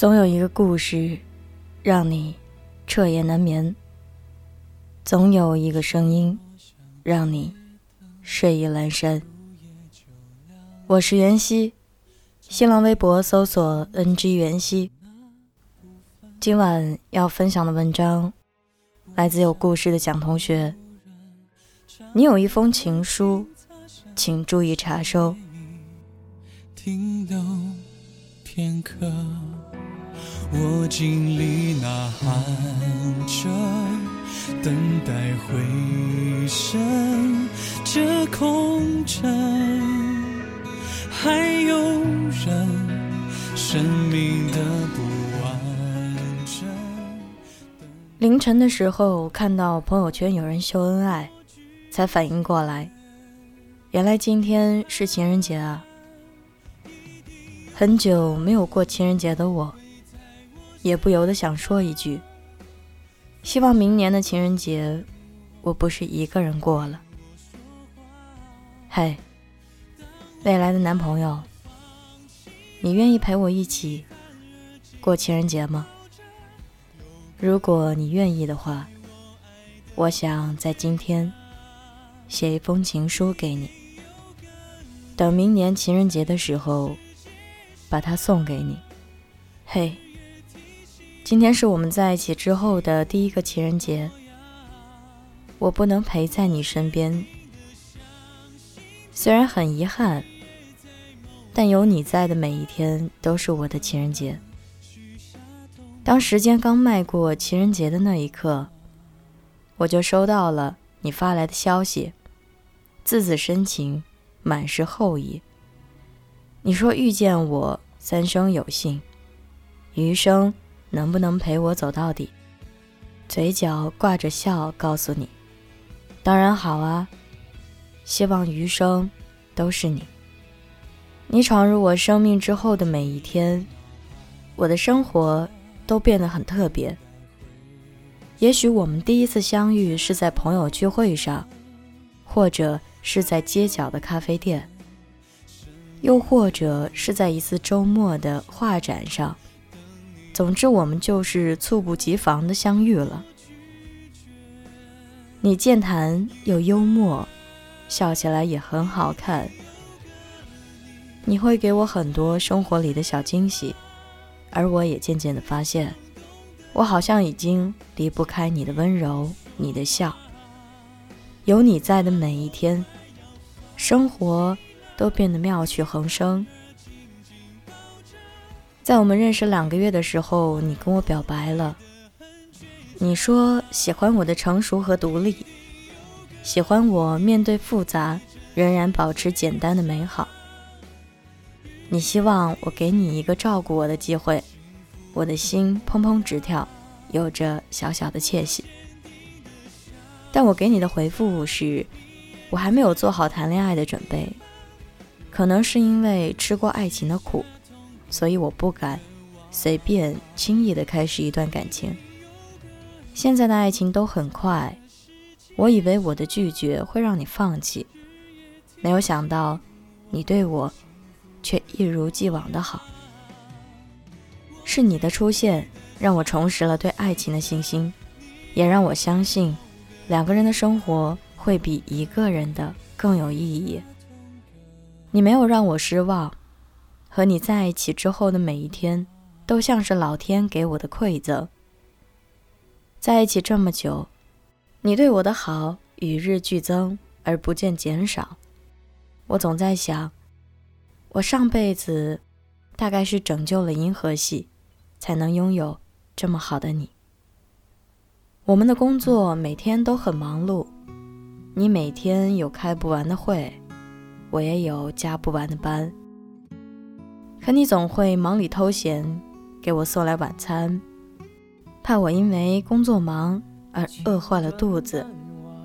总有一个故事，让你彻夜难眠；总有一个声音，让你睡意阑珊。我是袁熙，新浪微博搜索 “ng 袁熙”。今晚要分享的文章来自有故事的蒋同学。你有一封情书，请注意查收。停留片刻。我尽力呐喊着，等待回声。这空城还有人，生命的不完整。凌晨的时候看到朋友圈有人秀恩爱，才反应过来，原来今天是情人节啊！很久没有过情人节的我。也不由得想说一句：希望明年的情人节，我不是一个人过了。嘿，未来的男朋友，你愿意陪我一起过情人节吗？如果你愿意的话，我想在今天写一封情书给你，等明年情人节的时候把它送给你。嘿。今天是我们在一起之后的第一个情人节，我不能陪在你身边，虽然很遗憾，但有你在的每一天都是我的情人节。当时间刚迈过情人节的那一刻，我就收到了你发来的消息，字字深情，满是厚意。你说遇见我，三生有幸，余生。能不能陪我走到底？嘴角挂着笑，告诉你，当然好啊！希望余生都是你。你闯入我生命之后的每一天，我的生活都变得很特别。也许我们第一次相遇是在朋友聚会上，或者是在街角的咖啡店，又或者是在一次周末的画展上。总之，我们就是猝不及防的相遇了。你健谈又幽默，笑起来也很好看。你会给我很多生活里的小惊喜，而我也渐渐的发现，我好像已经离不开你的温柔，你的笑。有你在的每一天，生活都变得妙趣横生。在我们认识两个月的时候，你跟我表白了。你说喜欢我的成熟和独立，喜欢我面对复杂仍然保持简单的美好。你希望我给你一个照顾我的机会，我的心砰砰直跳，有着小小的窃喜。但我给你的回复是，我还没有做好谈恋爱的准备，可能是因为吃过爱情的苦。所以我不敢随便轻易的开始一段感情。现在的爱情都很快，我以为我的拒绝会让你放弃，没有想到你对我却一如既往的好。是你的出现让我重拾了对爱情的信心，也让我相信两个人的生活会比一个人的更有意义。你没有让我失望。和你在一起之后的每一天，都像是老天给我的馈赠。在一起这么久，你对我的好与日俱增而不见减少。我总在想，我上辈子大概是拯救了银河系，才能拥有这么好的你。我们的工作每天都很忙碌，你每天有开不完的会，我也有加不完的班。可你总会忙里偷闲，给我送来晚餐，怕我因为工作忙而饿坏了肚子。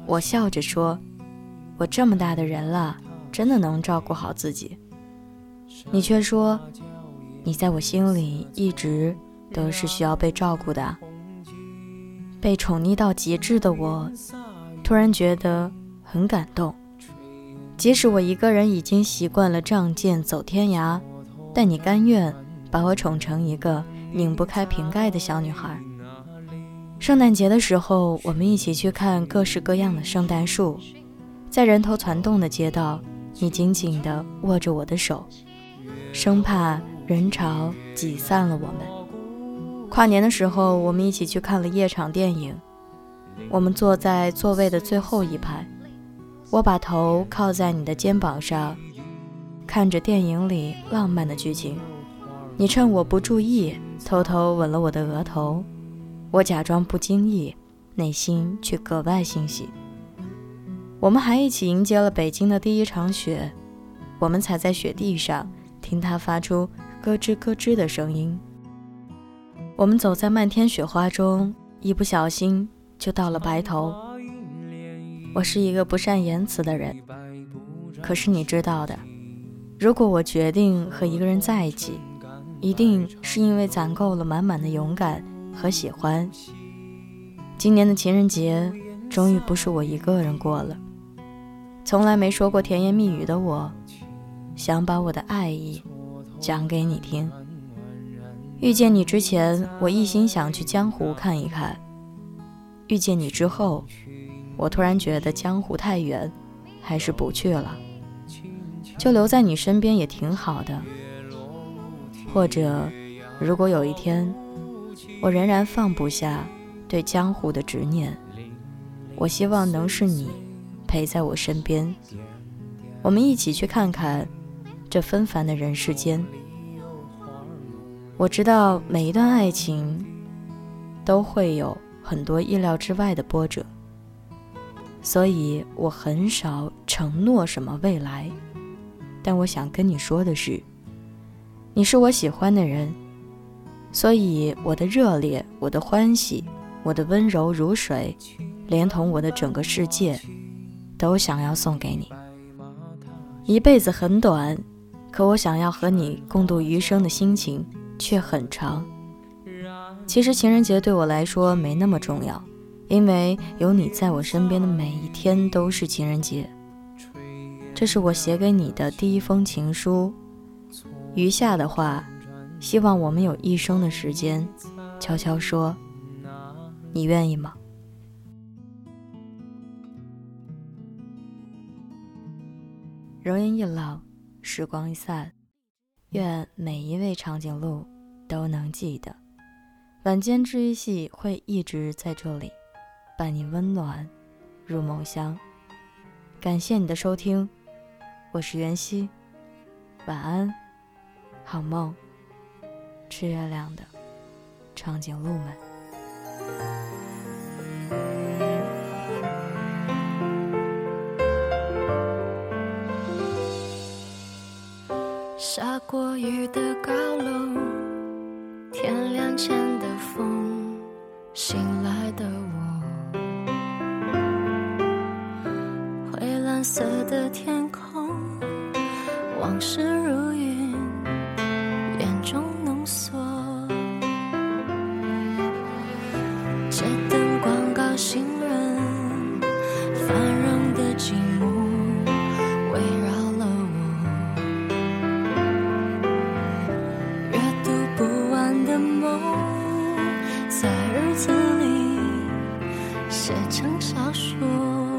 我笑着说：“我这么大的人了，真的能照顾好自己。”你却说：“你在我心里一直都是需要被照顾的。”被宠溺到极致的我，突然觉得很感动。即使我一个人已经习惯了仗剑走天涯。但你甘愿把我宠成一个拧不开瓶盖的小女孩。圣诞节的时候，我们一起去看各式各样的圣诞树，在人头攒动的街道，你紧紧地握着我的手，生怕人潮挤散了我们。跨年的时候，我们一起去看了夜场电影，我们坐在座位的最后一排，我把头靠在你的肩膀上，看着电影里浪漫的剧情，你趁我不注意，偷偷吻了我的额头。我假装不经意，内心却格外欣喜。我们还一起迎接了北京的第一场雪，我们踩在雪地上，听它发出咯吱咯吱的声音。我们走在漫天雪花中，一不小心就到了白头。我是一个不善言辞的人，可是你知道的，如果我决定和一个人在一起，一定是因为攒够了满满的勇敢。和喜欢，今年的情人节终于不是我一个人过了。从来没说过甜言蜜语的我，想把我的爱意讲给你听。遇见你之前，我一心想去江湖看一看；遇见你之后，我突然觉得江湖太远，还是不去了，就留在你身边也挺好的。或者，如果有一天。我仍然放不下对江湖的执念，我希望能是你陪在我身边，我们一起去看看这纷繁的人世间。我知道每一段爱情都会有很多意料之外的波折，所以我很少承诺什么未来。但我想跟你说的是，你是我喜欢的人。所以，我的热烈，我的欢喜，我的温柔如水，连同我的整个世界，都想要送给你。一辈子很短，可我想要和你共度余生的心情却很长。其实情人节对我来说没那么重要，因为有你在我身边的每一天都是情人节。这是我写给你的第一封情书，余下的话。希望我们有一生的时间，悄悄说，你愿意吗？容颜一老，时光一散，愿每一位长颈鹿都能记得，晚间治愈系会一直在这里，伴你温暖入梦乡。感谢你的收听，我是袁熙，晚安，好梦。吃月亮的长颈鹿们，下过雨的高楼，天亮前往事如云眼中浓缩。街灯广告行人繁荣的寂寞围绕了我。阅读不完的梦在日子里写成小说。